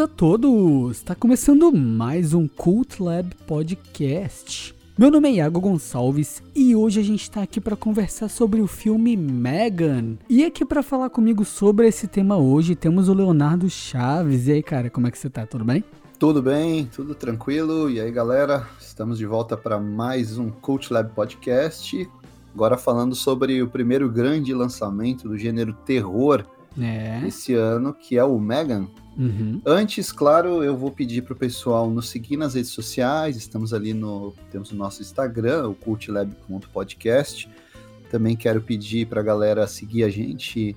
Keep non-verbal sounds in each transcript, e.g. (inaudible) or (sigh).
A todos! Está começando mais um Cult Lab Podcast. Meu nome é Iago Gonçalves e hoje a gente está aqui para conversar sobre o filme Megan. E aqui para falar comigo sobre esse tema hoje temos o Leonardo Chaves. E aí, cara, como é que você tá? Tudo bem? Tudo bem, tudo tranquilo. E aí, galera, estamos de volta para mais um Cult Lab Podcast. Agora falando sobre o primeiro grande lançamento do gênero terror é. esse ano, que é o Megan. Uhum. Antes, claro, eu vou pedir para o pessoal nos seguir nas redes sociais. Estamos ali no. Temos o nosso Instagram, o cultlab.podcast. Também quero pedir para a galera seguir a gente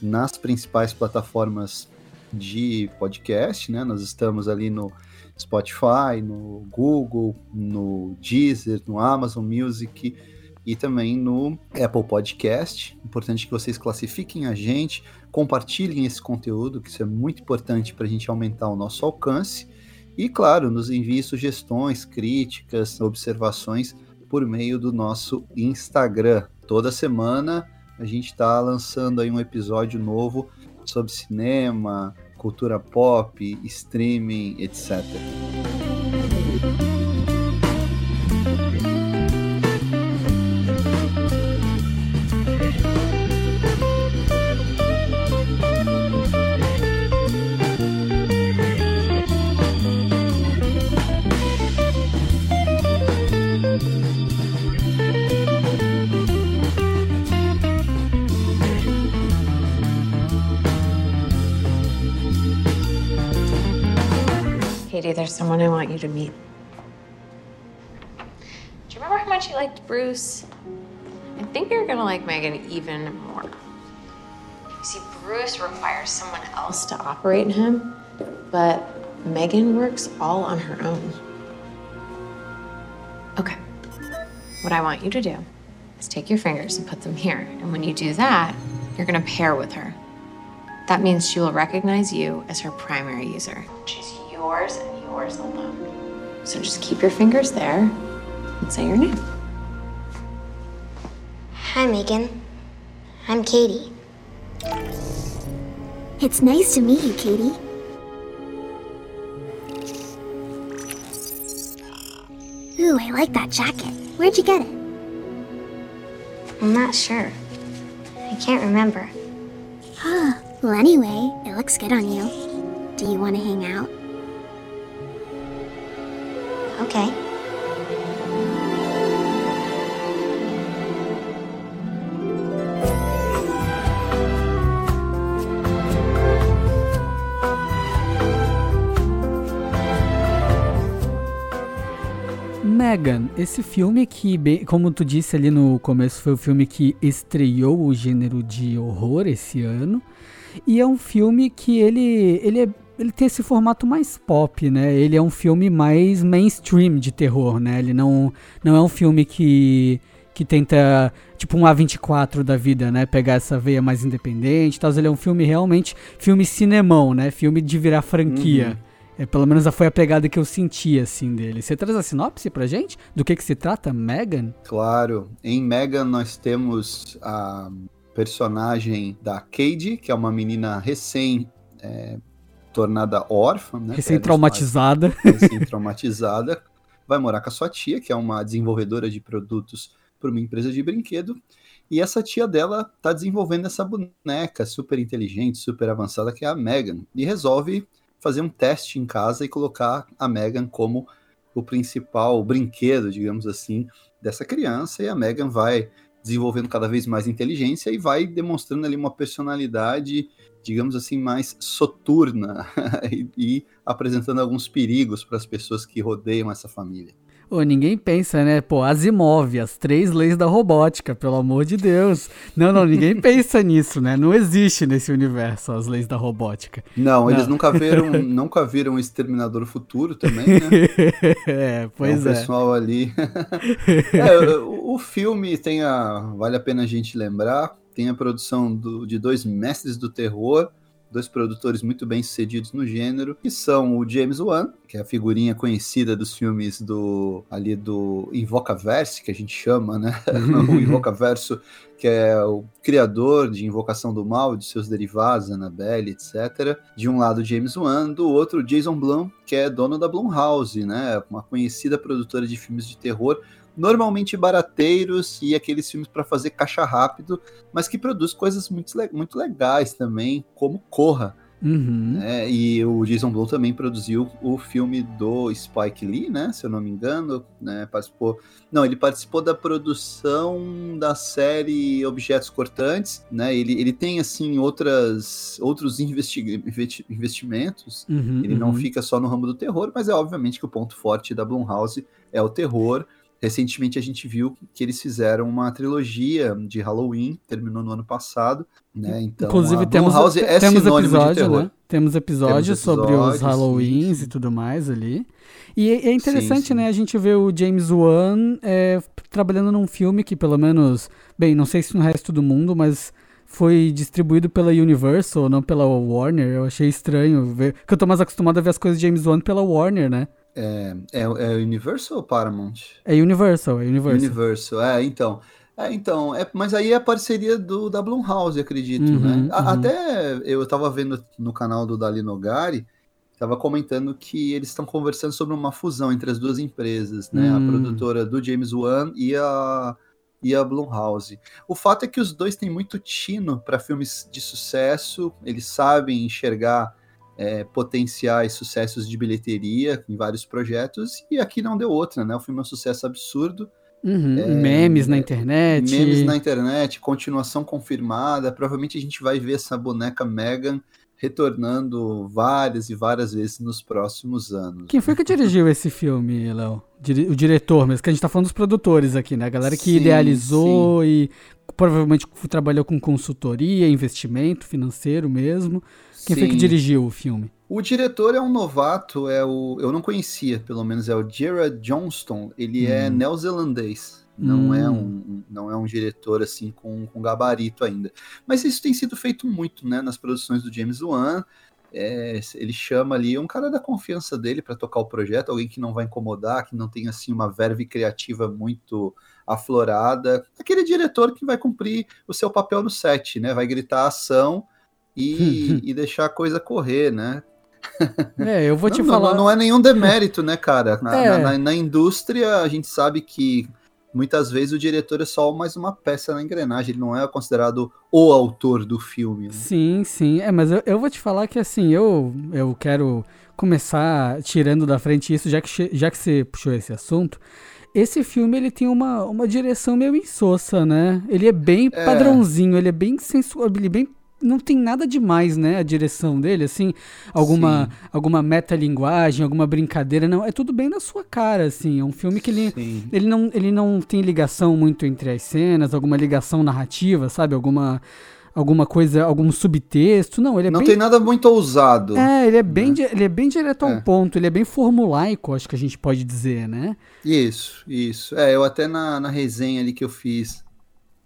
nas principais plataformas de podcast, né? Nós estamos ali no Spotify, no Google, no Deezer, no Amazon Music e também no Apple Podcast. Importante que vocês classifiquem a gente, compartilhem esse conteúdo, que isso é muito importante para a gente aumentar o nosso alcance. E, claro, nos envie sugestões, críticas, observações por meio do nosso Instagram. Toda semana a gente está lançando aí um episódio novo sobre cinema, cultura pop, streaming, etc. someone I want you to meet. Do you remember how much you liked Bruce? I think you're gonna like Megan even more. You see, Bruce requires someone else to operate him, but Megan works all on her own. Okay. What I want you to do is take your fingers and put them here. And when you do that, you're gonna pair with her. That means she will recognize you as her primary user. She's yours and yours alone. So just keep your fingers there and say your name. Hi, Megan. I'm Katie. It's nice to meet you, Katie. Ooh, I like that jacket. Where'd you get it? I'm not sure. I can't remember. Huh. Well, anyway, it looks good on you. Do you want to hang out? Megan, esse filme que, como tu disse ali no começo, foi o filme que estreou o gênero de horror esse ano. E é um filme que ele, ele é ele tem esse formato mais pop, né? Ele é um filme mais mainstream de terror, né? Ele não, não é um filme que, que tenta, tipo um A24 da vida, né? Pegar essa veia mais independente e tal. Ele é um filme realmente, filme cinemão, né? Filme de virar franquia. Uhum. É, pelo menos foi a pegada que eu senti, assim, dele. Você traz a sinopse pra gente? Do que que se trata, Megan? Claro. Em Megan nós temos a personagem da Cade, que é uma menina recém é, tornada órfã, né? Recém-traumatizada. (laughs) Recém-traumatizada. vai morar com a sua tia, que é uma desenvolvedora de produtos para uma empresa de brinquedo. E essa tia dela tá desenvolvendo essa boneca super inteligente, super avançada, que é a Megan. E resolve fazer um teste em casa e colocar a Megan como o principal brinquedo, digamos assim, dessa criança. E a Megan vai desenvolvendo cada vez mais inteligência e vai demonstrando ali uma personalidade digamos assim, mais soturna (laughs) e, e apresentando alguns perigos para as pessoas que rodeiam essa família. Ô, ninguém pensa, né? Pô, Asimov, as três leis da robótica, pelo amor de Deus. Não, não, ninguém (laughs) pensa nisso, né? Não existe nesse universo as leis da robótica. Não, não. eles nunca viram, (laughs) nunca viram o Exterminador Futuro também, né? é, pois é. O pessoal ali. é, o, o filme tem a. Vale a pena a gente lembrar tem a produção do, de dois mestres do terror, dois produtores muito bem sucedidos no gênero, que são o James Wan, que é a figurinha conhecida dos filmes do ali do Invocaverse, que a gente chama, né? (laughs) o Invocaverso, que é o criador de Invocação do Mal, de seus derivados, Annabelle, etc. De um lado, James Wan, do outro, Jason Blum, que é dono da Blumhouse, né? Uma conhecida produtora de filmes de terror normalmente barateiros e aqueles filmes para fazer caixa rápido, mas que produz coisas muito, muito legais também, como Corra. Uhum. Né? E o Jason Blum também produziu o filme do Spike Lee, né? Se eu não me engano, né? Participou. Não, ele participou da produção da série Objetos Cortantes, né? Ele, ele tem assim outras outros investi investimentos. Uhum, ele uhum. não fica só no ramo do terror, mas é obviamente que o ponto forte da Blumhouse é o terror. Recentemente a gente viu que eles fizeram uma trilogia de Halloween, terminou no ano passado, né? Então, Inclusive temos, é temos episódio, né? Temos episódios sobre os Halloweens sim, sim. e tudo mais ali. E é interessante, sim, né, a gente ver o James Wan é, trabalhando num filme que pelo menos, bem, não sei se no resto do mundo, mas foi distribuído pela Universal, não pela Warner. Eu achei estranho ver, porque eu tô mais acostumado a ver as coisas de James Wan pela Warner, né? É, é, é Universal ou Paramount? É Universal, é Universal. Universal, é, então. É, então, é, mas aí é a parceria do, da Blumhouse, acredito, Uhum, né? A- uhum. Até eu tava vendo no canal do Dali Nogari, tava comentando que eles estão conversando sobre uma fusão entre as duas empresas, né? Hum. A produtora do James Wan e a, e a Blumhouse. O fato é que os dois têm muito tino para filmes de sucesso, eles sabem enxergar é, potenciais sucessos de bilheteria em vários projetos, e aqui não deu outra, né? O filme é um sucesso absurdo. Uhum, memes na internet. É, Memes na internet, continuação confirmada. Provavelmente a gente vai ver essa boneca Megan retornando várias e várias vezes nos próximos anos. Quem foi que dirigiu (laughs) esse filme, Léo? O diretor mesmo, que a gente tá falando dos produtores aqui, né? A galera que Sim, idealizou e provavelmente trabalhou com consultoria, investimento financeiro mesmo. Quem foi que Sim. dirigiu o filme? O diretor é um novato, é o eu não conhecia, pelo menos é o Gerard Johnston. Ele é Hum. neozelandês. Não Hum. é um não é um diretor assim com, com gabarito ainda. Mas isso tem sido feito muito, né, nas produções do James Wan. É, ele chama ali um cara da confiança dele para tocar o projeto, alguém que não vai incomodar, que não tem assim uma verve criativa muito aflorada, aquele diretor que vai cumprir o seu papel no set, né? Vai gritar ação e, (laughs) e deixar a coisa correr, né? É, eu vou te não, falar. Não, é nenhum demérito, né, cara? Na, É. na- na- indústria, a gente sabe que muitas vezes o diretor é só mais uma peça na engrenagem, ele não é considerado o autor do filme. né? Sim, sim. É, mas eu, eu vou te falar que assim, eu, eu quero começar tirando da frente isso, já que, já que você puxou esse assunto. Esse filme ele tem uma, uma direção meio insossa, né? Ele é bem É. padrãozinho, ele é bem sensual, ele é bem não tem nada demais, né? A direção dele, assim, alguma Sim. alguma metalinguagem, alguma brincadeira, não, é tudo bem na sua cara, assim. É um filme que ele Sim. ele não, ele não tem ligação muito entre as cenas, alguma ligação narrativa, sabe? Alguma, alguma coisa, algum subtexto. Não, ele é Não bem. tem nada muito ousado. É, ele é bem, di- ele é bem direto ao É. ponto, ele é bem formulaico, acho que a gente pode dizer, né? Isso, isso. É, eu até na, na resenha ali que eu fiz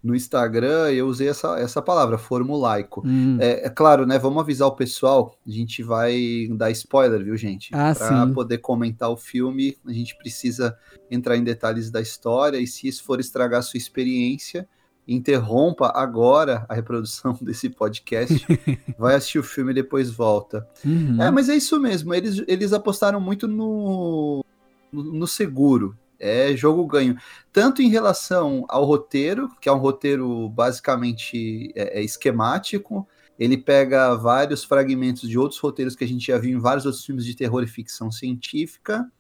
no Instagram, eu usei essa, essa palavra, formulaico. Hum. É, é claro, né? Vamos avisar o pessoal. A gente vai dar spoiler, viu, gente? Ah, Para poder comentar o filme, a gente precisa entrar em detalhes da história. E se isso for estragar a sua experiência, interrompa agora a reprodução (laughs) desse podcast. (laughs) vai assistir o filme e depois volta. Uhum. É, mas é isso mesmo. Eles, eles apostaram muito no, no, no seguro. É jogo ganho. Tanto em relação ao roteiro, que é um roteiro basicamente é, é esquemático. Ele pega vários fragmentos de outros roteiros que a gente já viu em vários outros filmes de terror e ficção científica.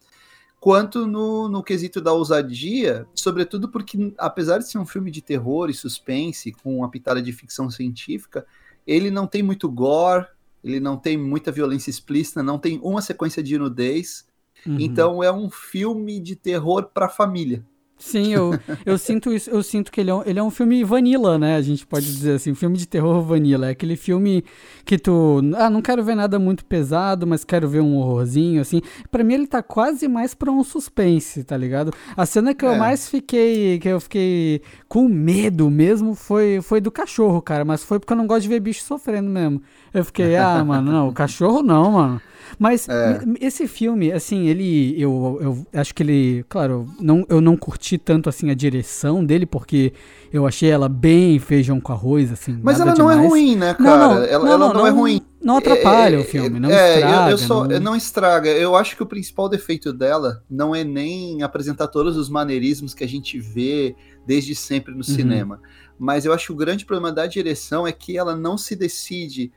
Quanto no, no quesito da ousadia, sobretudo porque, apesar de ser um filme de terror e suspense, com uma pitada de ficção científica, ele não tem muito gore, ele não tem muita violência explícita, não tem uma sequência de nudez. Uhum. Então é um filme de terror para família. Sim, eu, eu sinto isso, eu sinto que ele é, um, ele é um filme vanilla, né? A gente pode dizer assim, filme de terror vanilla. É aquele filme que tu. Ah, não quero ver nada muito pesado, mas quero ver um horrorzinho, assim. Pra mim, ele tá quase mais pra um suspense, tá ligado? A cena que é. eu mais fiquei. que eu fiquei com medo mesmo foi, foi do cachorro, cara. Mas foi porque eu não gosto de ver bicho sofrendo mesmo. Eu fiquei, ah, mano, não, o cachorro não, mano. Mas é. esse filme, assim, ele. Eu, eu acho que ele. Claro, não, eu não curti tanto assim a direção dele, porque eu achei ela bem feijão com arroz, assim. Mas ela não é demais. é ruim, né, cara? Não, não, ela, não, ela não, é ruim. Não atrapalha é, o filme, não é, estraga. Eu, eu só, não... não estraga. Eu acho que o principal defeito dela não é nem apresentar todos os maneirismos que a gente vê desde sempre no uhum. cinema. Mas eu acho que o grande problema da direção é que ela não se decide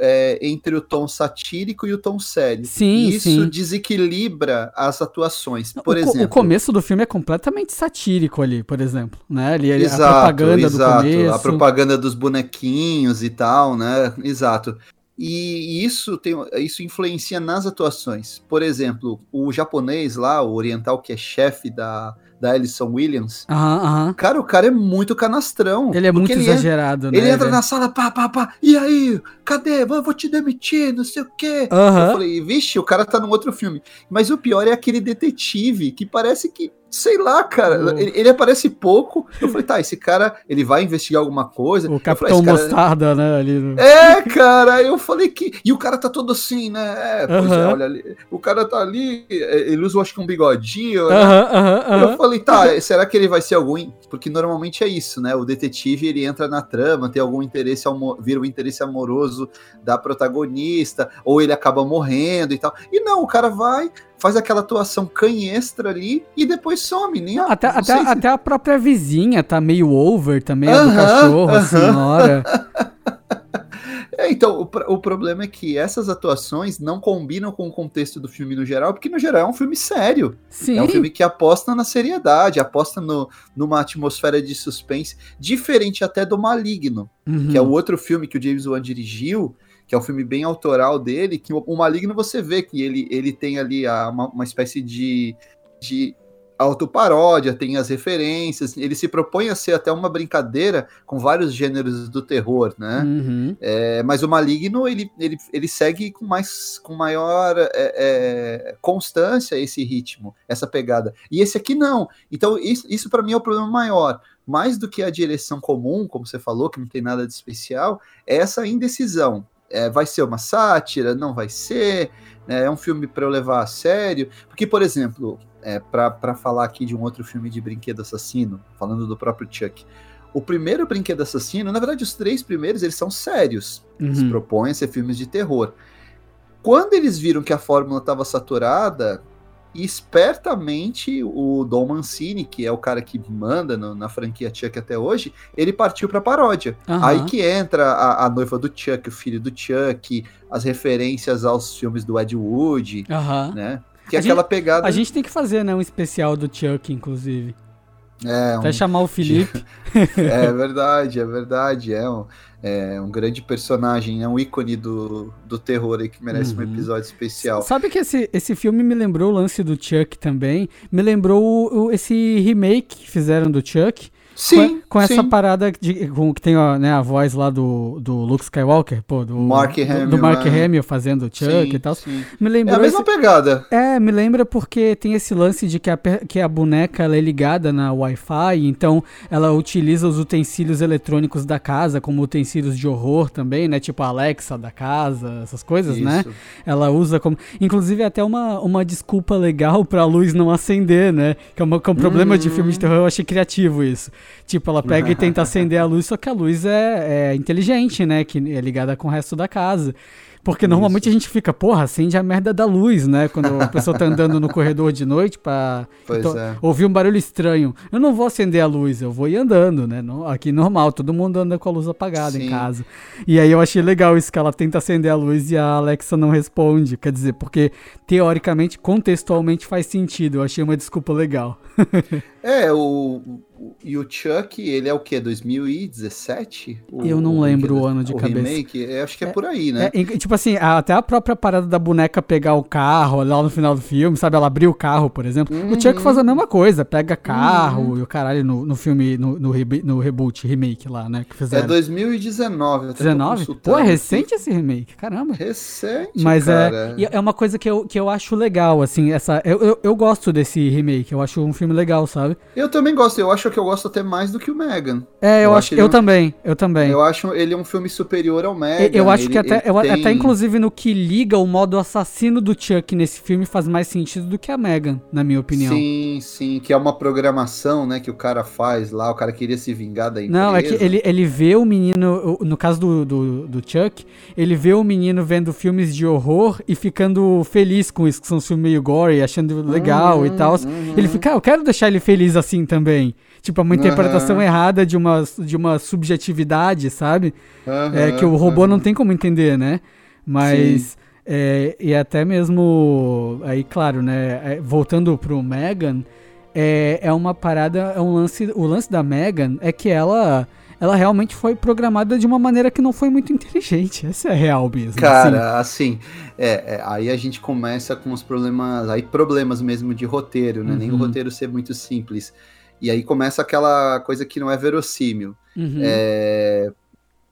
é, entre o tom satírico e o tom sério. Sim, e isso sim. desequilibra as atuações. Por o, exemplo, o começo do filme é completamente satírico ali, por exemplo, né? Ali, exato, a propaganda exato, do começo. A propaganda dos bonequinhos e tal, né? Exato. E isso tem, isso influencia nas atuações. Por exemplo, o japonês lá, o oriental que é chefe da da Alison Williams. Aham. Cara, o cara é muito canastrão. Ele é muito ele exagerado, né? Ele entra na sala, pá, pá, pá, e aí? Cadê? Vou, vou te demitir, não sei o quê. Eu falei, vixe, o cara tá num outro filme. Mas o pior é aquele detetive que parece que Sei lá, cara. Oh. Ele, ele, aparece pouco. Eu falei, tá, esse cara, ele vai investigar alguma coisa. O Capitão falei, Mostarda, né? Ali no... É, cara. Eu falei que. E o cara tá todo assim, né? É, pois uh -huh. é, olha ali. O cara tá ali. É, ele usa, acho que um bigodinho. Né? Uh -huh, uh -huh, eu falei, tá, será que ele vai ser algum. Porque normalmente é isso, né? O detetive, ele entra na trama, tem algum interesse, vira o um interesse amoroso da protagonista, ou ele acaba morrendo e tal. E não, o cara vai, faz aquela atuação canhestra ali e depois some. Nem a, até, até, se... até a própria vizinha tá meio over também, uh -huh, do cachorro, uh -huh. a senhora. (laughs) É, então, o, o, problema é que essas atuações não combinam com o contexto do filme no geral, porque no geral é um filme sério. Sim. É um filme que aposta na seriedade, aposta no, numa atmosfera de suspense, diferente até do Maligno, uhum. que é o outro filme que o James Wan dirigiu, que é um filme bem autoral dele, que o Maligno você vê que ele, ele tem ali a, uma, uma espécie de, de autoparódia, tem as referências, ele se propõe a ser até uma brincadeira com vários gêneros do terror, né? Uhum. É, mas o Maligno, ele, ele, ele segue com, mais, com maior é, é, constância esse ritmo, essa pegada. E esse aqui não. Então, isso, isso para mim é o problema maior. Mais do que a direção comum, como você falou, que não tem nada de especial, é essa indecisão é, vai ser uma sátira, não vai ser, né, é um filme para eu levar a sério. Porque, por exemplo, é, para falar aqui de um outro filme de brinquedo assassino, falando do próprio Chuck. O primeiro brinquedo assassino, na verdade, os três primeiros, eles são sérios. Uhum. Eles propõem a ser filmes de terror. Quando eles viram que a fórmula estava saturada, e espertamente o Dom Mancini, que é o cara que manda no, na franquia Chuck até hoje, ele partiu pra paródia. Uhum. Aí que entra a, a, noiva do Chuck, o filho do Chuck, as referências aos filmes do Ed Wood, uhum. né? Que é aquela gente, pegada. A gente tem que fazer, né, um especial do Chuck, inclusive. É, Até um... chamar o Felipe. (laughs) é verdade, é verdade. É um, é um grande personagem, é um ícone do, do terror aí que merece uhum. um episódio especial. Sabe que esse, esse filme me lembrou o lance do Chuck também? Me lembrou o, o, esse remake que fizeram do Chuck Sim. Com, com sim. essa parada de, com, que tem ó, né, a voz lá do, do Luke Skywalker, pô, do Mark Hamill, do, do Mark né? Hamill fazendo Chuck sim, e tal. Sim. Me lembrou é a mesma esse, pegada. É, me lembra porque tem esse lance de que a, que a boneca ela é ligada na Wi-Fi, então ela utiliza os utensílios eletrônicos da casa como utensílios de horror também, né? Tipo a Alexa da casa, essas coisas, né? Isso. né? Ela usa como. Inclusive, até uma, uma desculpa legal pra luz não acender, né? Que é, uma, que é um problema uhum. de filme de terror, eu achei criativo isso. Tipo, ela pega e (laughs) tenta acender a luz, só que a luz é, é inteligente, né? Que é ligada com o resto da casa. Porque Isso. normalmente a gente fica, porra, acende a merda da luz, né? Quando a pessoa tá andando no corredor de noite pra (laughs) então, é. ouvir um barulho estranho. Eu não vou acender a luz, eu vou ir andando, né? aqui normal, todo mundo anda com a luz apagada Sim. em casa. E aí eu achei legal isso, que ela tenta acender a luz e a Alexa não responde. Quer dizer, porque teoricamente, contextualmente faz sentido. Eu achei uma desculpa legal. (laughs) é, o, e o Chuck, ele é o quê? 2017? O, eu não lembro o, o ano de o cabeça. remake? Eu acho que é, é por aí, né? É, tipo assim, até a própria parada da boneca pegar o carro lá no final do filme, sabe? Ela abrir o carro, por exemplo. Uhum. O Chuck faz a mesma coisa, pega carro uhum. e o caralho no, no filme, no, no, rebe, no, reboot, remake lá, né? Que fizeram. É 2019. 19? Pô, é recente esse remake, caramba. Recente, Mas cara. é, é uma coisa que eu, que eu acho legal, assim, essa... Eu, eu, eu gosto desse remake, eu acho um filme legal, sabe? Eu também gosto, eu acho que eu gosto até mais do que o Megan. É, eu, eu acho, eu um, também, eu também. Eu acho ele um filme superior ao Megan. Eu, acho ele, que até, eu, tem... até inclusive no que liga o modo assassino do Chuck nesse filme faz mais sentido do que a Megan, na minha opinião. Sim, sim, que é uma programação, né, que o cara faz lá, o cara queria se vingar da empresa. Não, é que ele, ele vê o menino, no caso do, do, do Chuck, ele vê o menino vendo filmes de horror e ficando feliz com isso, que são filmes meio gore, achando legal uhum, e tal. Uhum. Ele fica, ah, eu quero deixar ele feliz assim também. Tipo, é uma interpretação uhum. errada de uma, de uma subjetividade, sabe? Uhum, é, que o robô uhum. não tem como entender, né? Mas. É, e até mesmo. Aí, claro, né? É, voltando pro Megan, é, é uma parada. É um lance. O lance da Megan é que ela ela realmente foi programada de uma maneira que não foi muito inteligente. Essa é real mesmo. Cara, assim, assim é, é, aí a gente começa com os problemas, aí problemas mesmo de roteiro, né? Uhum. Nem o roteiro ser muito simples. E aí começa aquela coisa que não é verossímil. Uhum. É,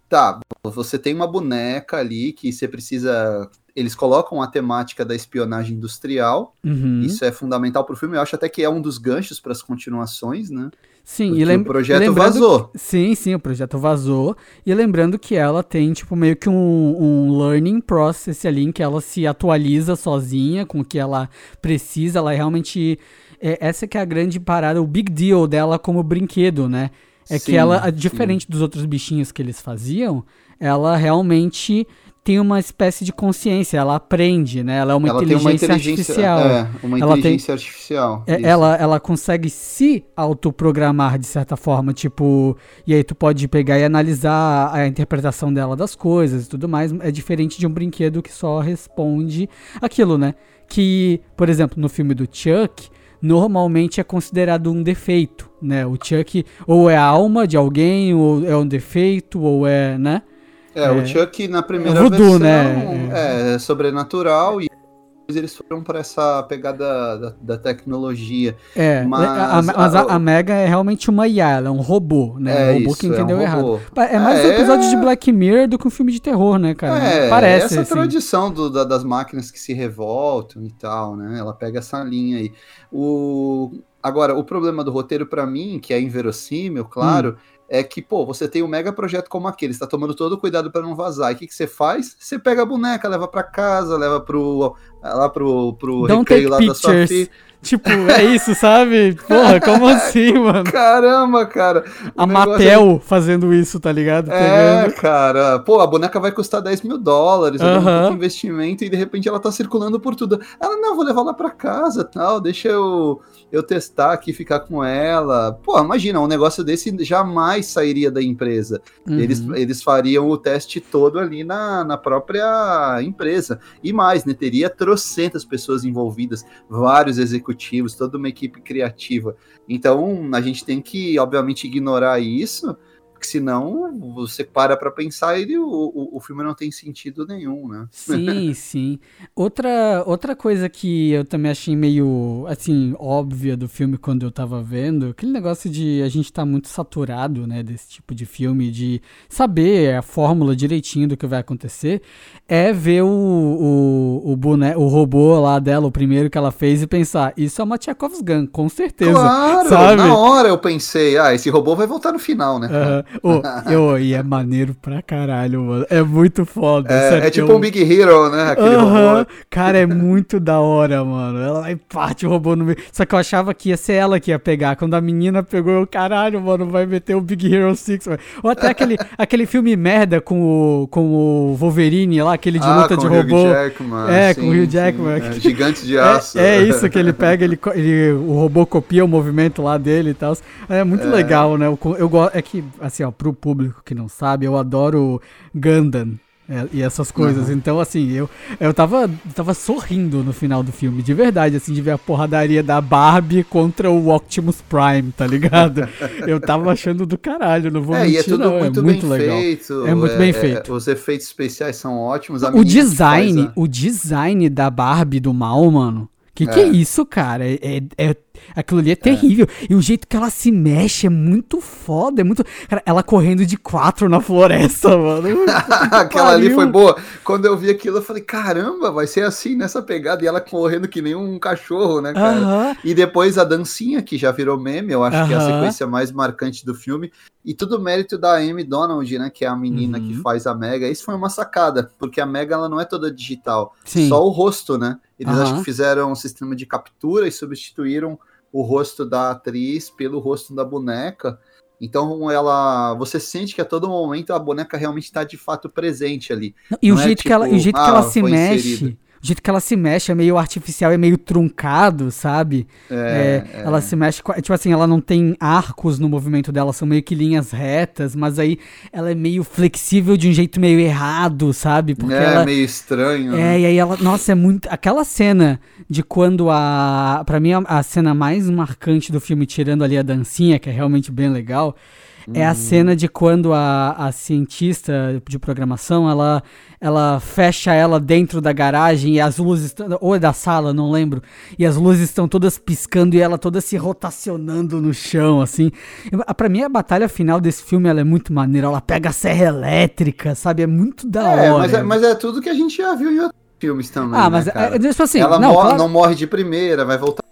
tá, você tem uma boneca ali que você precisa. Eles colocam a temática da espionagem industrial. Uhum. Isso é fundamental para o filme. Eu acho até que é um dos ganchos para as continuações, né? Sim, Porque e lem o projeto vazou. sim, sim, o projeto vazou. E lembrando que ela tem, tipo, meio que um, um learning process ali em que ela se atualiza sozinha com o que ela precisa. Ela realmente é, essa que é a grande parada, o big deal dela como brinquedo, né? É sim, que ela, diferente sim. dos outros bichinhos que eles faziam, ela realmente tem uma espécie de consciência, ela aprende, né? Ela é uma, ela inteligência, uma inteligência, artificial. É, uma ela inteligência tem, artificial. É, ela, ela consegue se autoprogramar de certa forma, tipo, e aí tu pode pegar e analisar a interpretação dela das coisas e tudo mais. É diferente de um brinquedo que só responde aquilo, né? Que, por exemplo, no filme do Chuck, normalmente é considerado um defeito, né? O Chuck ou é a alma de alguém, ou é um defeito, ou é, né? É, é o Chuck na primeira é voodoo, versão né? é, é sobrenatural e eles foram para essa pegada da, da, tecnologia. É, mas, a, mas a, a, Mega é realmente uma IA, ela é um robô, né? É um robô isso, que entendeu é um errado. É mais um episódio de Black Mirror do que um filme de terror, né, cara? É, Parece. Essa assim. tradição do, da, das máquinas que se revoltam e tal, né? Ela pega essa linha aí. O... Agora, o problema do roteiro, para mim, que é inverossímil, claro. Hum é que, pô, você tem um mega projeto como aquele, você tá tomando todo o cuidado para não vazar. E o que, que você faz? Você pega a boneca, leva para casa, leva pro, lá pro, pro Don't recreio lá pictures. da sua filha. Tipo, é isso, sabe? Porra, como (laughs) assim, mano? Caramba, cara. A Mattel é... fazendo isso, tá ligado? É, Pegando. cara. Pô, a boneca vai custar 10 mil dólares, uh -huh. um investimento, e de repente ela tá circulando por tudo. Ela, não, vou levar lá pra casa tal, deixa eu eu testar aqui, ficar com ela. Pô, imagina, um negócio desse jamais sairia da empresa. Uhum. Eles, eles fariam o teste todo ali na, na própria empresa. E mais, né? Teria trocentas pessoas envolvidas, vários executivos, toda uma equipe criativa. Então, a gente tem que, obviamente, ignorar isso porque senão você para pra pensar e o, o, o, filme não tem sentido nenhum, né? Sim, (laughs) sim. Outra, outra coisa que eu também achei meio, assim, óbvia do filme quando eu tava vendo, aquele negócio de a gente tá muito saturado, né, desse tipo de filme, de saber a fórmula direitinho do que vai acontecer, é ver o, o, o, boné, o robô lá dela, o primeiro que ela fez, e pensar, isso é uma Chekhov's Gun, com certeza. Claro, sabe? na hora eu pensei, ah, esse robô vai voltar no final, né? Uhum oh, eu, e é maneiro pra caralho, mano. É muito foda. É, é tipo eu... um Big Hero, né? Aquele uh -huh. Cara, é muito da hora, mano. Ela vai parte o robô no meio. Só que eu achava que ia ser ela que ia pegar. Quando a menina pegou, eu, caralho, mano, vai meter o Big Hero 6. Mano. Ou até aquele, (laughs) aquele filme merda com o, com o Wolverine lá, aquele de ah, luta de robô. É, sim, com o Hugh Jackman. É, gigante de aço. É, é, isso que ele pega, ele, ele, o robô copia o movimento lá dele e tal. É muito é. legal, né? Eu, eu, é que, assim, ó, pro público que não sabe, eu adoro Gundam. É, e essas coisas. Uhum. Então, assim, eu, eu tava, tava sorrindo no final do filme, de verdade, assim, de ver a porradaria da Barbie contra o Optimus Prime, tá ligado? (laughs) eu tava achando do caralho, não vou é, mentir, e é tudo não. Muito é muito legal. Feito, é muito bem é, feito. os efeitos especiais são ótimos. o design, o design da Barbie do mal, mano. Que que é, é isso, cara? É, é, é Aquilo ali é terrível. É. E o jeito que ela se mexe é muito foda. É muito. Cara, ela correndo de quatro na floresta, mano. (laughs) Aquela ali foi boa. Quando eu vi aquilo, eu falei: caramba, vai ser assim nessa pegada. E ela correndo que nem um cachorro, né, cara? Uh -huh. E depois a dancinha, que já virou meme, eu acho uh -huh. que é a sequência mais marcante do filme. E tudo mérito da Amy Donald, né? Que é a menina que uhum. faz a Mega. Isso foi uma sacada, porque a Mega ela não é toda digital. Sim. Só o rosto, né? Eles uhum. acho que fizeram um sistema de captura e substituíram o rosto da atriz pelo rosto da boneca. Então ela, você sente que a todo momento a boneca realmente está de fato presente ali. E o é jeito, tipo, que, ela, o tipo, jeito ah, que ela se mexe. O jeito que ela se mexe é meio artificial, é meio truncado, sabe? É, é, Ela se mexe, tipo assim, ela não tem arcos no movimento dela, são meio que linhas retas, mas aí ela é meio flexível de um jeito meio errado, sabe? Porque é, ela, meio estranho. É, né? e aí ela, nossa, é muito. Aquela cena de quando a. Pra mim, a, a cena mais marcante do filme, tirando ali a dancinha, que é realmente bem legal é a cena de quando a, a cientista de programação, ela, ela fecha ela dentro da garagem e as luzes, ou é da sala, não lembro, e as luzes estão todas piscando e ela toda se rotacionando no chão, assim. Para mim, a batalha final desse filme ela é muito maneira. Ela pega a serra elétrica, sabe? É muito da é, hora. Mas é, mas é tudo que a gente já viu em outros filmes também. Ah, mas né, é, tipo assim, ela não, morre, claro... não morre de primeira, vai voltar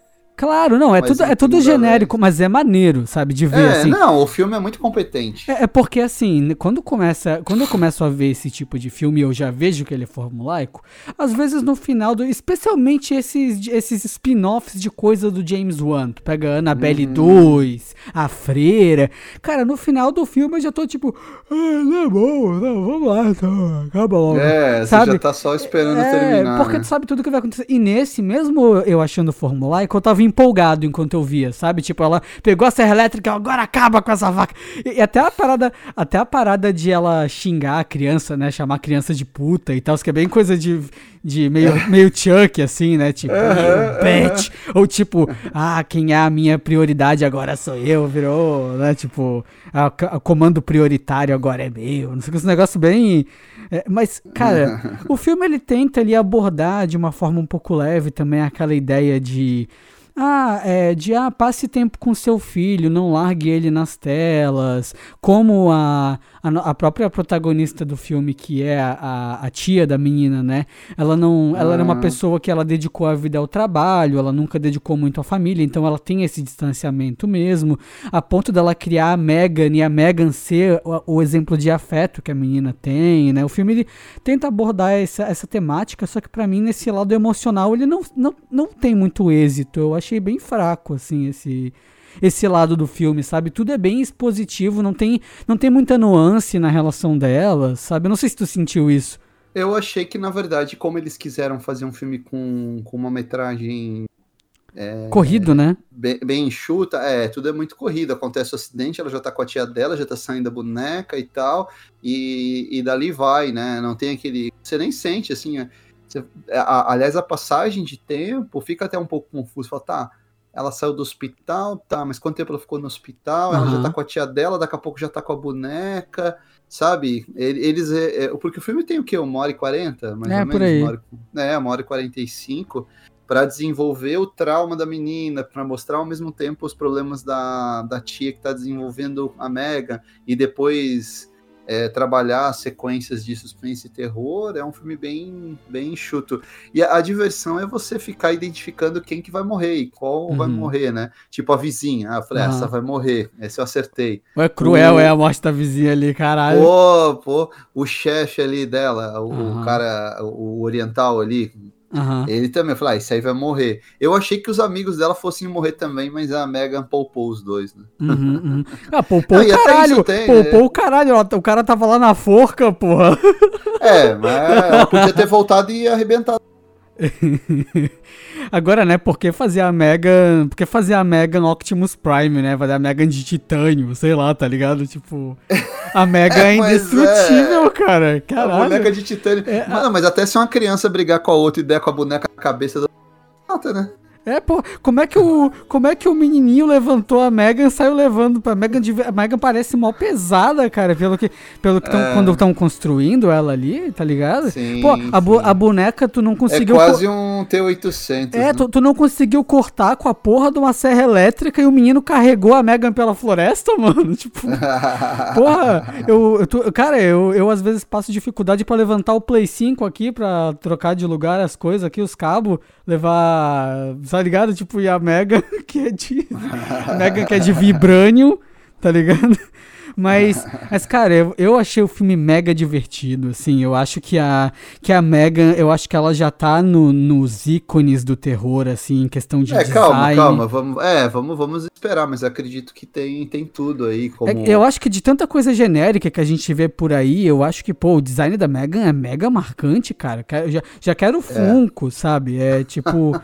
Claro, não, é mas tudo, é tudo genérico, mas é maneiro, sabe, de ver, é, assim. Não, o filme é muito competente. É, é, porque, assim, quando, começa, quando eu começo a ver esse tipo de filme eu já vejo que ele é formulaico, às vezes no final, do, especialmente esses, esses spin-offs de coisa do James Wan, tu pega Annabelle uhum. 2, A Freira, cara, no final do filme eu já tô tipo, ah, não é bom, não, vamos lá, então, acaba logo. É, sabe? você já tá só esperando é, terminar. Porque né? tu sabe tudo que vai acontecer. E nesse, mesmo eu achando formulaico, eu tava empolgado enquanto eu via, sabe? Tipo, ela pegou a serra elétrica, agora acaba com essa vaca. E, e, até a parada, até a parada de ela xingar a criança, né? Chamar a criança de puta e tal, que é bem coisa de, de meio, (laughs) meio Chuck, assim, né? Tipo. Uhum. Ou tipo, ah, quem é a minha prioridade agora sou eu, virou, né? Tipo, a comando prioritário agora é meu. Não sei que, esse negócio bem. É, mas, cara, (laughs) o filme ele tenta ali abordar de uma forma um pouco leve também aquela ideia de ah, é, de ah, passe tempo com seu filho, não largue ele nas telas. Como a, a, a própria protagonista do filme, que é a, a, tia da menina, né? Ela não. Ela era uma ah. pessoa que ela dedicou a vida ao trabalho, ela nunca dedicou muito à família, então ela tem esse distanciamento mesmo. A ponto dela criar a Megan e a Megan ser o, o exemplo de afeto que a menina tem, né? O filme ele tenta abordar essa, essa temática, só que para mim, nesse lado emocional, ele não, não, não tem muito êxito. Eu achei bem fraco, assim, esse esse lado do filme, sabe? Tudo é bem expositivo, não tem, não tem muita nuance na relação dela, sabe? Eu não sei se tu sentiu isso. Eu achei que, na verdade, como eles quiseram fazer um filme com, com uma metragem. É, corrido, né? Bem, bem enxuta, é, tudo é muito corrido. Acontece o acidente, ela já tá com a tia dela, já tá saindo a boneca e tal, e, e dali vai, né? Não tem aquele. Você nem sente, assim, é, é, a, aliás, a passagem de tempo fica até um pouco confuso. Fala, tá, ela saiu do hospital, tá, mas quanto tempo ela ficou no hospital? Uhum. Ela já tá com a tia dela, daqui a pouco já tá com a boneca, sabe? Eles, é, é, porque o filme tem o quê? Uma hora e quarenta? Mais é, ou menos? Por aí. Uma hora, é, uma hora e quarenta e cinco para desenvolver o trauma da menina, para mostrar ao mesmo tempo os problemas da, da tia que está desenvolvendo a Mega, e depois é, trabalhar sequências de suspense e terror, é um filme bem, bem enxuto. E a, a diversão é você ficar identificando quem que vai morrer e qual uhum. vai morrer, né? Tipo a vizinha, ah, eu falei, uhum. essa vai morrer, essa eu acertei. É cruel, o... é a morte da vizinha ali, caralho. Pô, pô, o chefe ali dela, o, uhum. o cara, o oriental ali, Uhum. Ele também falou, ah, esse aí vai morrer. Eu achei que os amigos dela fossem morrer também, mas a Megan poupou os dois, né? Uhum, uhum. (laughs) Ah, poupou o caralho. Tem, poupou né? o caralho. O cara tava lá na forca, porra. É, mas ela podia ter voltado e arrebentado. (laughs) Agora, né, porque fazer a Megan. Porque fazer a Megan Optimus Prime, né? Fazer a Megan de titânio, sei lá, tá ligado? Tipo. A Megan é, (laughs) é indestrutível, é... cara. Caralho. A boneca de titânio. É, Mano, mas até se uma criança brigar com a outra e der com a boneca na cabeça da. Mata, né? É, pô, como é que o, como é que o menininho levantou a Megan e saiu levando pra Megan? A Megan parece mal pesada, cara, pelo que, pelo que tão, é. quando estão construindo ela ali, tá ligado? Sim, pô, a, bu, a, boneca tu não conseguiu... É quase um T-800. É, né? tu, tu, não conseguiu cortar com a porra de uma serra elétrica e o menino carregou a Megan pela floresta, (laughs) mano, tipo... (laughs) porra, eu, eu tu, cara, eu, eu às vezes passo dificuldade para levantar o Play 5 aqui, pra trocar de lugar as coisas aqui, os cabos, levar tá ligado? Tipo, e a Mega, (laughs) que é de. Mega que é de Vibranium, tá ligado? Mas, (laughs) mas cara, eu, eu achei o filme mega divertido, assim. Eu acho que a, que a Megan, eu acho que ela já tá no, nos ícones do terror, assim, em questão de é, design. calma, calma. Vamos, é, vamos, vamos esperar, mas acredito que tem, tem tudo aí. Como... É, eu acho que de tanta coisa genérica que a gente vê por aí, eu acho que, pô, o design da Megan é mega marcante, cara. Eu já, já quero o é. Funko, é. sabe? É tipo,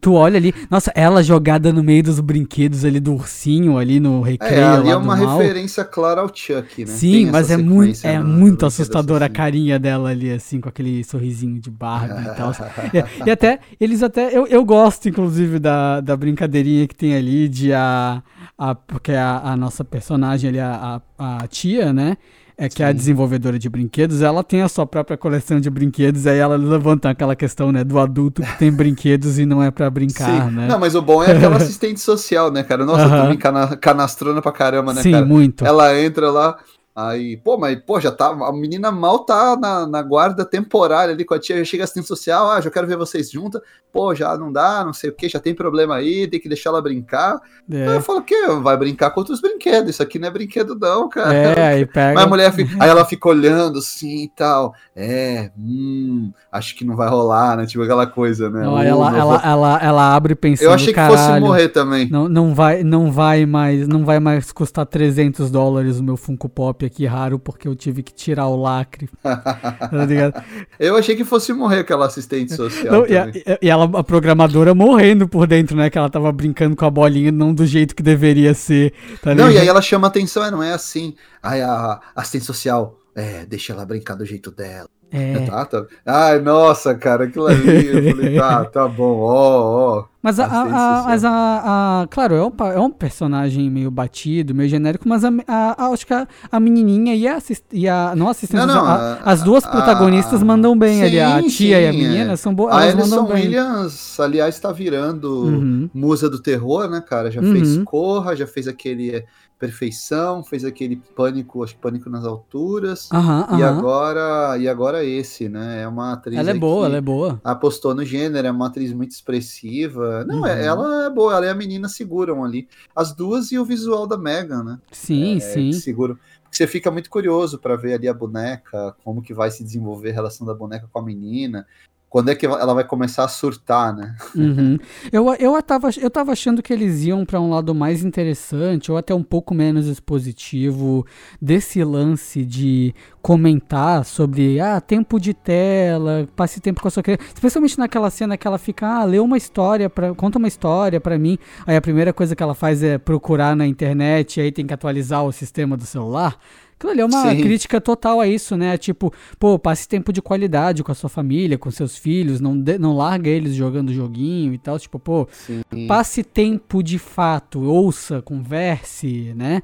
tu olha ali, nossa, ela jogada no meio dos brinquedos ali do ursinho ali no recreio. É, ali é uma referência clara ao Chuck, né? Sim, mas é muito, é muito assustadora a carinha dela ali, assim, com aquele sorrisinho de Barbie e tal. e, (laughs) e, até, eles até, eu, eu gosto, inclusive, da, da brincadeirinha que tem ali de a, a porque a, a nossa personagem ali, a, a, a tia, né? É que Sim. a desenvolvedora de brinquedos, ela tem a sua própria coleção de brinquedos, aí ela levanta aquela questão, né, do adulto que tem (laughs) brinquedos e não é para brincar, Sim. né? Não, mas o bom é aquela (laughs) assistente social, né, cara? Nossa, uh -huh. também cana canastrona pra caramba, né, Sim, cara? muito. Ela entra lá, Aí, pô, mas, pô, já tá. A menina mal tá na, na guarda temporária ali com a tia, já chega assistente social, ah, já quero ver vocês juntas. Pô, já não dá, não sei o que, já tem problema aí, tem que deixar ela brincar. É. Aí eu falo, o quê? Vai brincar com outros brinquedos, isso aqui não é brinquedo, não, cara. É, aí pega. (laughs) Mas a mulher fica, aí ela (laughs) fica olhando assim e tal. É, hum, acho que não vai rolar, né? Tipo aquela coisa, né? Não, ela, ela, ela, ela, ela abre pensando. Eu achei que fosse morrer também. Não, não, vai, não vai mais, não vai mais custar 300 dólares o meu Funko Pop aqui raro porque eu tive que tirar o lacre. (laughs) tá eu achei que fosse morrer aquela assistente social. Não, e, a, e, ela, a programadora morrendo por dentro, né? Que ela tava brincando com a bolinha, não do jeito que deveria ser. Tá não, e aí ela chama atenção, é, não é assim. Aí a assistente social, é, deixa ela brincar do jeito dela. É. (laughs) Tá, tá. Ai, nossa, cara, aquilo ali. Eu (laughs) falei, tá, tá bom, ó, ó. Mas, a, a, mas a, a, Claro, é um, é um personagem meio batido, meio genérico, mas a, a, acho que a, a menininha e a, assist, e a. Não assistente, não, não, a, as duas protagonistas mandam bem sim, ali. A tia sim, e a menina é. são boas. A Alison Williams, aliás, tá virando uhum. musa do terror, né, cara? Já uhum. fez Corra, já fez aquele Perfeição, fez aquele Pânico, acho que Pânico nas Alturas. Aham, e agora e agora esse, né? É uma atriz. Ela é boa, ela é boa. Apostou no gênero, é uma atriz muito expressiva. Não, é, uhum. ela é boa, ela e a menina seguram ali. As duas e o visual da Megan, né? Sim, é, sim. Seguro. Porque você fica muito curioso para ver ali a boneca, como que vai se desenvolver a relação da boneca com a menina quando é que ela vai começar a surtar, né? Uhum. Eu, eu, tava, eu tava achando que eles iam para um lado mais interessante, ou até um pouco menos expositivo, desse lance de comentar sobre ah, tempo de tela, passe tempo com a sua criança. Especialmente naquela cena que ela fica, ah, lê uma história, pra, conta uma história para mim. Aí a primeira coisa que ela faz é procurar na internet, aí tem que atualizar o sistema do celular. Aquilo ali é uma Sim. crítica total a isso, né? Tipo, pô, passe tempo de qualidade com a sua família, com seus filhos, não, de, não larga eles jogando joguinho e tal. Tipo, pô, Sim. passe tempo de fato, ouça, converse, né?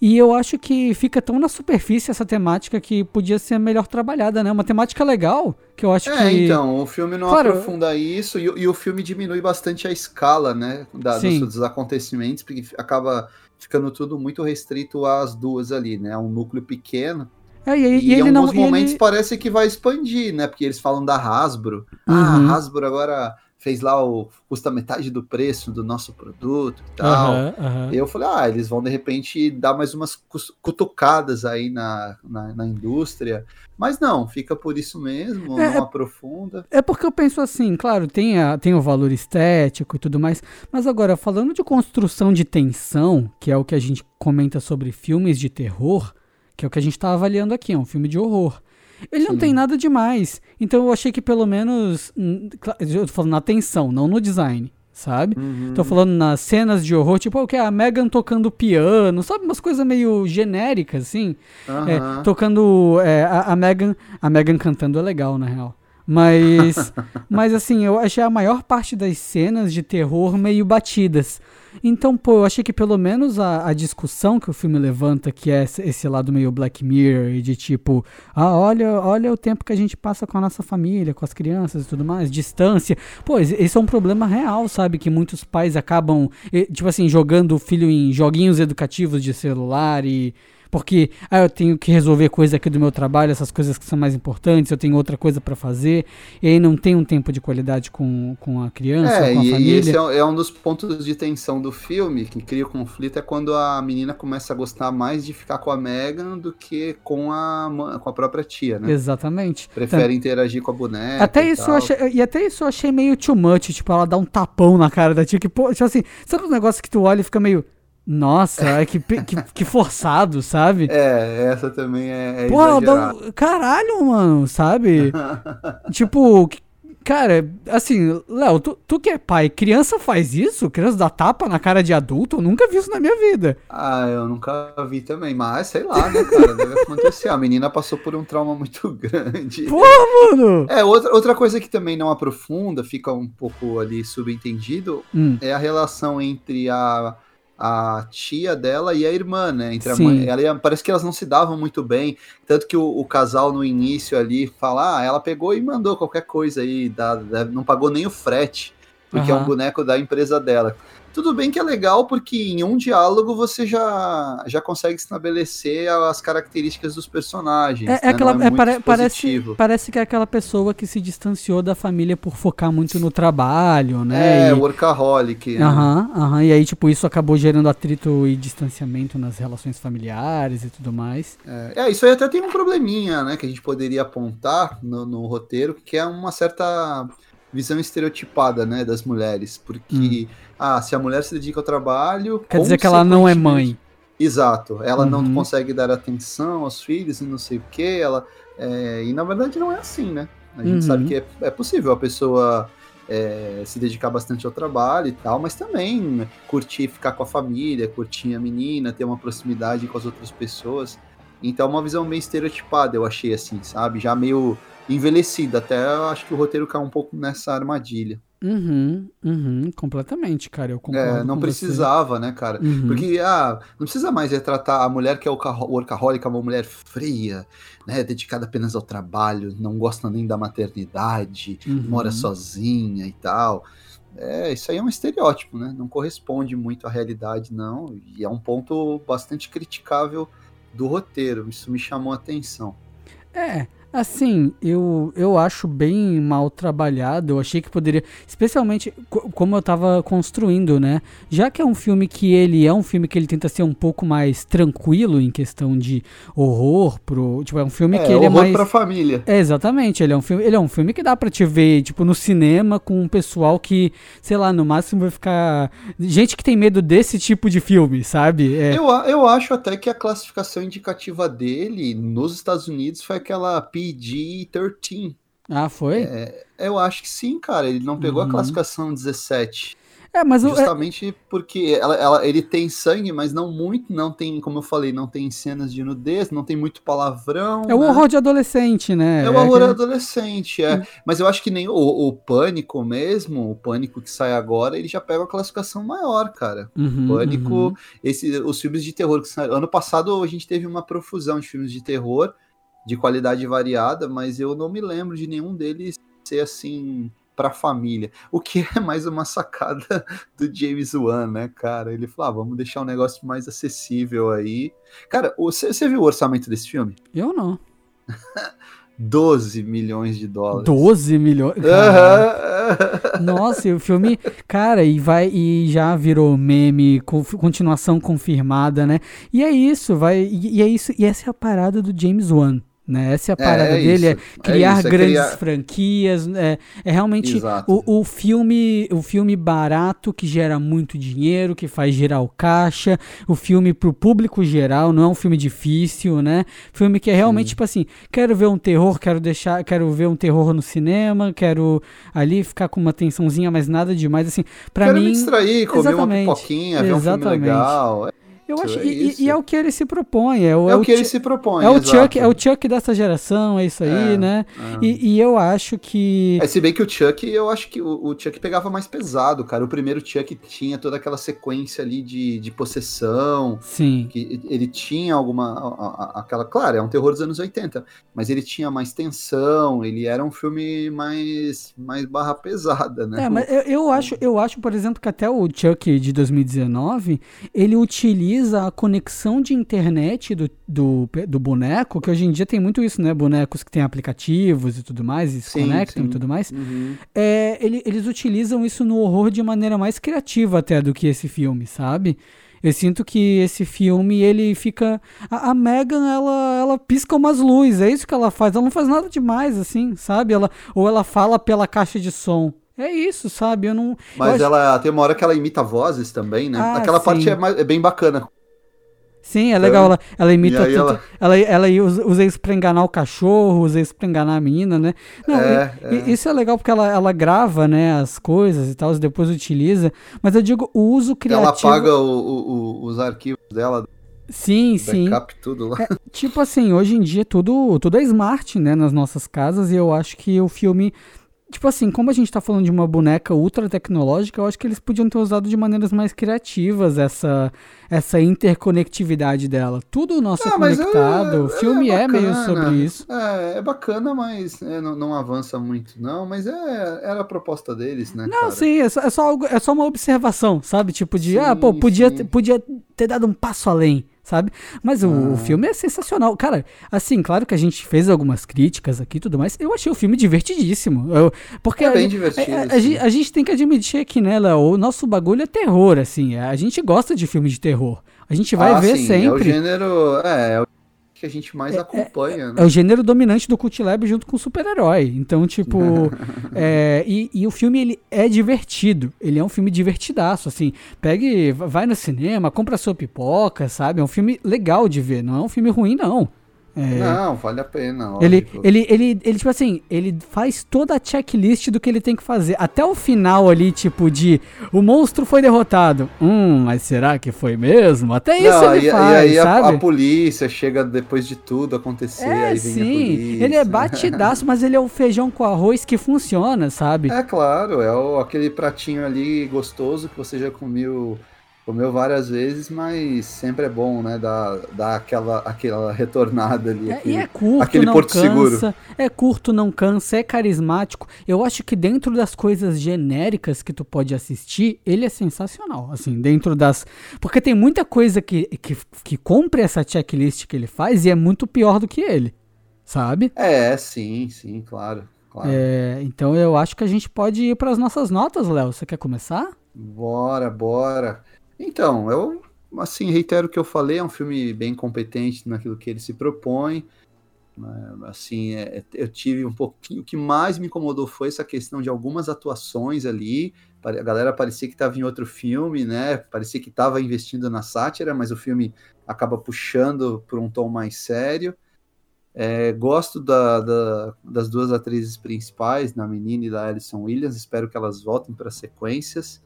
E eu acho que fica tão na superfície essa temática que podia ser melhor trabalhada, né? Uma temática legal, que eu acho é, que. É, então, o filme não claro, aprofunda isso e, e, o filme diminui bastante a escala, né? Da, dos, dos acontecimentos, porque acaba ficando tudo muito restrito às duas ali, né? Um núcleo pequeno. É, e, e, e em alguns não, momentos ele... parece que vai expandir, né? Porque eles falam da Hasbro. Ah, uhum. Ah, Hasbro agora fez lá o custa metade do preço do nosso produto e tal. Uhum, uhum. E eu falei, ah, eles vão de repente dar mais umas cutucadas aí na, na, na indústria. Mas não, fica por isso mesmo, é, não é aprofunda. É porque eu penso assim, claro, tem, a, tem o valor estético e tudo mais, mas agora, falando de construção de tensão, que é o que a gente comenta sobre filmes de terror, que é o que a gente está avaliando aqui, é um filme de horror. Ele não tem nada demais. Então eu achei que pelo menos. Eu tô falando na atenção, não no design. Sabe? Uhum. Tô falando nas cenas de horror, tipo, o que? A Megan tocando piano, sabe? Umas coisas meio genéricas, assim. É, Aham. tocando. é, a, a Megan. A Megan cantando é legal, na real. Mas. (laughs) mas assim, eu achei a maior parte das cenas de terror meio batidas. Então, pô, eu achei que pelo menos a, a discussão que o filme levanta, que é esse, lado meio Black Mirror, e de tipo, ah, olha, olha o tempo que a gente passa com a nossa família, com as crianças e tudo mais, distância. Pô, esse é um problema real, sabe? Que muitos pais acabam, tipo assim, jogando o filho em joguinhos educativos de celular e. Porque, ah, eu tenho que resolver coisa aqui do meu trabalho, essas coisas que são mais importantes, eu tenho outra coisa pra fazer, e aí não tem um tempo de qualidade com, com a criança, É, com a e, e família. esse é, um- é um dos pontos de tensão do filme, que cria o conflito, é quando a menina começa a gostar mais de ficar com a Megan do que com a, com a própria tia, né? Exatamente. Prefere interagir com a boneca. Até e isso eu tal. achei, e até isso eu achei meio too much, tipo, ela dá um tapão na cara da tia, que, pô, tipo assim, sabe um negócio que tu olha e fica meio, nossa, é que, que, que forçado, sabe? É, essa também é, é ela dá um, caralho, mano, sabe? (laughs) tipo, cara, assim, Léo, tu, tu que é pai, criança faz isso? Criança dá tapa na cara de adulto? Eu nunca vi isso na minha vida. Ah, eu nunca vi também, mas sei lá, né, cara? Deve acontecer. A menina passou por um trauma muito (laughs) grande. Pô, mano! É, outra, outra coisa que também não aprofunda, fica um pouco ali subentendido, Hum, é a relação entre a, a tia dela e a irmã, né? Entre a mãe. Ela, parece que elas não se davam muito bem. Tanto que o, o casal no início ali fala: ah, ela pegou e mandou qualquer coisa aí, dá- dá- não pagou nem o frete, porque é um boneco da empresa dela. Tudo bem que é legal, porque em um diálogo você já, já consegue estabelecer as características dos personagens. É, é né? aquela, é, pare- parece, parece que é aquela pessoa que se distanciou da família por focar muito no trabalho, né? É, E- workaholic. né? Aham, aham. E aí, tipo, isso acabou gerando atrito e distanciamento nas relações familiares e tudo mais. É, é, isso aí até tem um probleminha, né, que a gente poderia apontar no, no roteiro, que é uma certa visão estereotipada, né, das mulheres, porque, ah, se a mulher se dedica ao trabalho... Hum. Quer dizer que ela não é mãe. Exato, ela não Uhum. consegue dar atenção aos filhos e não sei o que, ela... é, e na verdade não é assim, né, a gente Uhum. sabe que é, é possível a pessoa... é, se dedicar bastante ao trabalho e tal, mas também curtir ficar com a família, curtir a menina, ter uma proximidade com as outras pessoas. Então, uma visão meio estereotipada, eu achei assim, sabe? Já meio envelhecida. Até eu acho que o roteiro cai um pouco nessa armadilha. Uhum, uhum, completamente, cara, eu concordo É, não precisava, né, cara? você. Uhum. Porque, ah, não precisa mais retratar a mulher que é o workaholic, uma mulher fria, né, dedicada apenas ao trabalho, não gosta nem da maternidade, Uhum. mora sozinha e tal. É, isso aí é um estereótipo, né? Não corresponde muito à realidade, não. E é um ponto bastante criticável do roteiro. Isso me chamou a atenção. É, assim, eu, eu acho bem mal trabalhado. Eu achei que poderia, especialmente co- como eu tava construindo, né? Já que é um filme que ele é um filme que ele tenta ser um pouco mais tranquilo em questão de horror pro, tipo, é um filme é, que ele é mais pra família. É, exatamente, ele é um filme, ele é um filme que dá pra te ver, tipo, no cinema com um pessoal que, sei lá, no máximo vai ficar gente que tem medo desse tipo de filme, sabe? É, Eu, eu acho até que a classificação indicativa dele nos Estados Unidos foi aquela PG-13. Ah, foi? É, eu acho que sim, cara. Ele não pegou Uhum. a classificação 17. É, mas é, Justamente porque ela, ela- ele tem sangue, mas não muito, não tem, como eu falei, não tem cenas de nudez, não tem muito palavrão. é o né? horror de adolescente, né? É o horror aquele- adolescente, é. Mas eu acho que nem o, o Pânico mesmo, o Pânico que sai agora, ele já pega uma classificação maior, cara. Uhum, Pânico, uhum. esse, os filmes de terror que saíram. Ano passado a gente teve uma profusão de filmes de terror de qualidade variada, mas eu não me lembro de nenhum deles ser assim pra família. O que é mais uma sacada (laughs) do James Wan, né, cara? Ele falou: ah, vamos deixar um negócio mais acessível aí. Cara, você você viu o orçamento desse filme? Eu não. (laughs) 12 milhões de dólares. 12 milhões. Nossa, e o filme, cara, e vai e já virou meme, continuação confirmada, né? E é isso, vai e, e é isso, e essa é a parada do James Wan, Né? Essa é a parada é dele, é, é criar isso, é grandes criar... franquias, é, é realmente o, o, filme o filme barato que gera muito dinheiro, que faz girar o caixa, o filme pro público geral, não é um filme difícil, né? Filme que é realmente Sim. tipo assim, quero ver um terror, quero deixar, quero ver um terror no cinema, quero ali ficar com uma tensãozinha, mas nada demais assim, para mim. Quero me distrair, comer exatamente, uma pipoquinha, ver um filme legal. É eu acho, é e, e, é o que ele se propõe. É o, é, é o que ele se propõe. É o, Chuck, é o Chuck dessa geração, é isso aí, é, né? É. E, e, eu acho que. É, se bem que o Chuck, eu acho que o, o, Chuck pegava mais pesado, cara. O primeiro Chuck tinha toda aquela sequência ali de, de possessão. Sim. Que ele tinha alguma. A, a, aquela. Claro, é um terror dos anos 80, mas ele tinha mais tensão, ele era um filme mais, mais barra pesada, né? É, mas eu, eu acho, eu acho, por exemplo, que até o Chuck de 2019 ele utiliza a conexão de internet do, do, do, boneco, que hoje em dia tem muito isso, né? Bonecos que têm aplicativos e tudo mais, e se sim, conectam sim. e tudo mais. Uhum. É, ele, eles utilizam isso no horror de maneira mais criativa até do que esse filme, sabe? Eu sinto que esse filme, ele fica. A, a Megan, ela, ela pisca umas luzes, é isso que ela faz. Ela não faz nada demais, assim, sabe? Ela, ou ela fala pela caixa de som. É isso, sabe? Eu não. Mas eu ela acho... tem uma hora que ela imita vozes também, né? Ah, Aquela sim. parte é, mais, é, bem bacana. Sim, é legal. Ela, ela imita tudo. Ela... ela, ela usa, usa, isso pra enganar o cachorro, usa isso pra enganar a menina, né? Não, é, e, é. Isso é legal porque ela, ela grava, né, as coisas e tal, e depois utiliza. Mas eu digo, o uso criativo. Ela apaga o, o, os arquivos dela. Sim, sim. tudo lá. É, tipo assim, hoje em dia tudo, tudo é smart, né, nas nossas casas, e eu acho que o filme Tipo assim, como a gente tá falando de uma boneca ultra tecnológica, eu acho que eles podiam ter usado de maneiras mais criativas essa, essa interconectividade dela. Tudo nosso ah, é conectado. É, o filme é, é, meio sobre isso. É, é bacana, mas é, não, não, avança muito, não. Mas é, era a proposta deles, né? Não, cara? sim, é só, é, só algo, é só uma observação, sabe? Tipo de, sim, ah, pô, podia, podia ter dado um passo além sabe? Mas o, o, ah. filme é sensacional. Cara, assim, claro que a gente fez algumas críticas aqui e tudo mais. Eu achei o filme divertidíssimo. Eu, porque é bem a, divertido. A, a, a, gente tem que admitir que, né, Léo, o nosso bagulho é terror, assim. A gente gosta de filme de terror. A gente vai ah, ver sim, sempre. É o gênero. É, é o que a gente mais é, acompanha, é, né? É o gênero dominante do Cult Lab junto com o super-herói. Então, tipo. (laughs) é, e, e, o filme, ele é divertido. Ele é um filme divertidaço, assim. Pegue, vai no cinema, compra sua pipoca, sabe? É um filme legal de ver. Não é um filme ruim, não. É, não, vale a pena. Ele, ele, ele, ele, tipo assim, ele faz toda a checklist do que ele tem que fazer. Até o final ali, tipo, de o monstro foi derrotado. Hum, mas será que foi mesmo? Até isso não, ele e, faz, e aí sabe? A, a, polícia chega depois de tudo acontecer, é, aí vem sim. Ele é batidaço, mas ele é o feijão com arroz que funciona, sabe? É claro, é o, aquele pratinho ali gostoso que você já comeu comeu várias vezes, mas sempre é bom, né? Dar, dar aquela, aquela retornada ali. É, aquele, e é curto, aquele não porto cansa. Seguro. É curto, não cansa, é carismático. Eu acho que dentro das coisas genéricas que tu pode assistir, ele é sensacional. Assim, dentro das. Porque tem muita coisa que, que, que cumpre essa checklist que ele faz e é muito pior do que ele. Sabe? É, sim, sim, claro. claro. É, então eu acho que a gente pode ir para as nossas notas, Léo. Você quer começar? Bora, bora. Então, eu assim reitero o que eu falei, é um filme bem competente naquilo que ele se propõe. Né, assim, é, eu tive um pouquinho. O que mais me incomodou foi essa questão de algumas atuações ali. A galera parecia que estava em outro filme, né? Parecia que estava investindo na sátira, mas o filme acaba puxando por um tom mais sério. É, gosto da, da, das duas atrizes principais, da menina e da Alison Williams. Espero que elas voltem para sequências.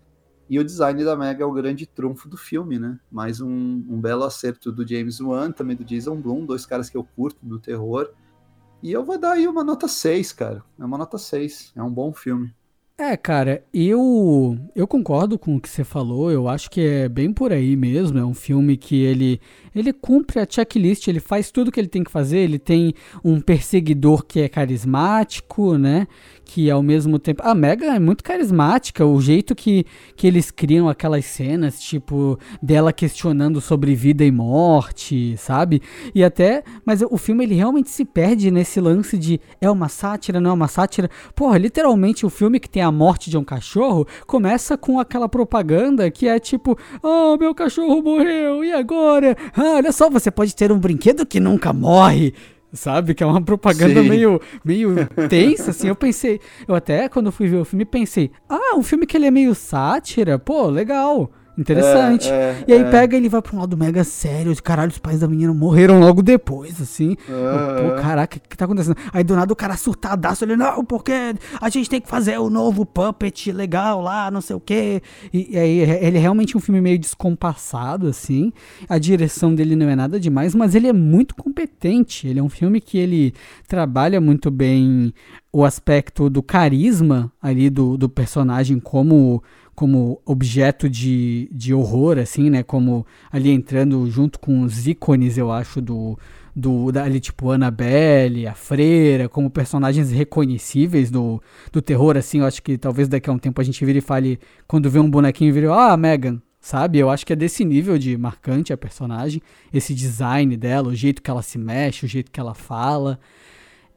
E o design da Mega é o grande trunfo do filme, né? Mais um, um belo acerto do James Wan, também do Jason Blum, dois caras que eu curto do terror. E eu vou dar aí uma nota 6, cara. É uma nota 6. É um bom filme. É, cara, eu eu concordo com o que você falou. Eu acho que é bem por aí mesmo. É um filme que ele ele cumpre a checklist, ele faz tudo que ele tem que fazer. Ele tem um perseguidor que é carismático, né? Que ao mesmo tempo. A Mega é muito carismática. O jeito que, que eles criam aquelas cenas, tipo, dela questionando sobre vida e morte, sabe? E até. Mas o filme ele realmente se perde nesse lance de é uma sátira, não é uma sátira. Porra, literalmente o filme que tem a morte de um cachorro começa com aquela propaganda que é tipo: Oh, meu cachorro morreu, e agora? Ah, olha só, você pode ter um brinquedo que nunca morre sabe? Que é uma propaganda meio, meio (laughs) tensa, assim. Eu pensei, eu até quando fui ver o filme pensei, ah, um filme que ele é meio sátira, pô, legal. Interessante. É, é, e aí é. pega ele vai pra um lado mega sério. Caralho, os pais da menina morreram logo depois, assim. Eu, Pô, caraca, o que, que tá acontecendo? Aí do nada o cara surtadaço, ele, não, porque a gente tem que fazer o novo puppet legal lá, não sei o quê. E, e aí ele é realmente um filme meio descompassado, assim. A direção dele não é nada demais, mas ele é muito competente. Ele é um filme que ele trabalha muito bem o aspecto do carisma ali do, do personagem como como objeto de, de horror, assim, né? Como ali entrando junto com os ícones, eu acho, do, do ali, tipo Annabelle, a Freira, como personagens reconhecíveis do, do terror, assim. Eu acho que talvez daqui a um tempo a gente vire e fale, quando vê um bonequinho, vire, ah, Megan, sabe? Eu acho que é desse nível de marcante a personagem, esse design dela, o jeito que ela se mexe, o jeito que ela fala.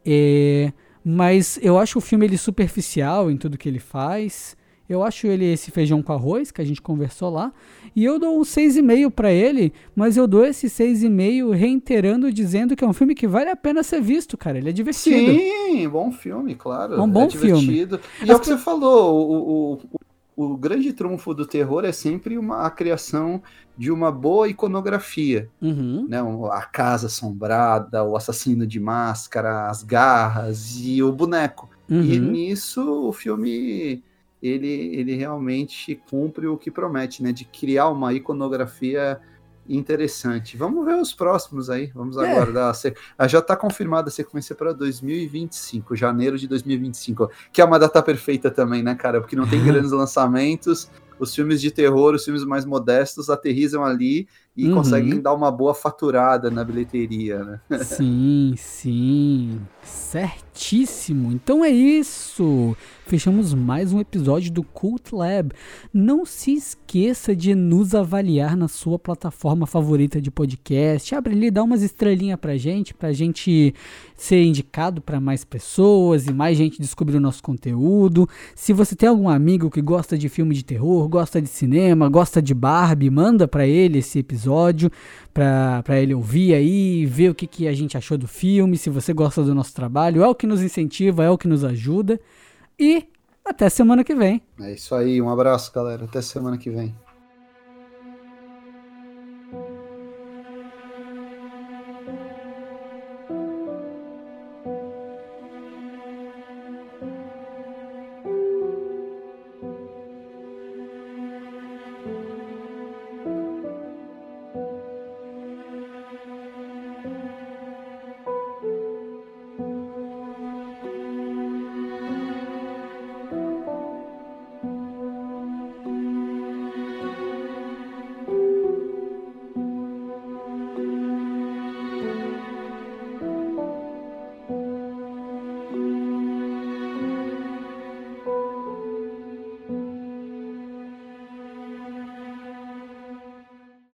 É, mas eu acho o filme ele superficial em tudo que ele faz. Eu acho ele esse feijão com arroz que a gente conversou lá. E eu dou um 6,5 para ele, mas eu dou esse 6,5 reiterando, dizendo que é um filme que vale a pena ser visto, cara. Ele é divertido. Sim, bom filme, claro. É um bom é filme. E é o que você falou, o, o, o, grande trunfo do terror é sempre uma, a criação de uma boa iconografia. Uhum. Né? A casa assombrada, o assassino de máscara, as garras e o boneco. Uhum. E nisso o filme ele, ele realmente cumpre o que promete, né? De criar uma iconografia interessante. Vamos ver os próximos aí, vamos é. aguardar. Ah, já está confirmada a sequência para 2025, janeiro de 2025, que é uma data perfeita também, né, cara? Porque não tem (laughs) grandes lançamentos, os filmes de terror, os filmes mais modestos aterrizam ali e uhum. conseguem dar uma boa faturada na bilheteria, né? (laughs) Sim, sim. Certíssimo. Então é isso. Fechamos mais um episódio do Cult Lab. Não se esqueça de nos avaliar na sua plataforma favorita de podcast. Abre ali, dá umas estrelinhas pra gente, pra gente ser indicado para mais pessoas e mais gente descobrir o nosso conteúdo. Se você tem algum amigo que gosta de filme de terror, gosta de cinema, gosta de Barbie, manda para ele esse episódio episódio para ele ouvir aí, ver o que, que a gente achou do filme, se você gosta do nosso trabalho. É o que nos incentiva, é o que nos ajuda. E até semana que vem. É isso aí, um abraço, galera. Até semana que vem.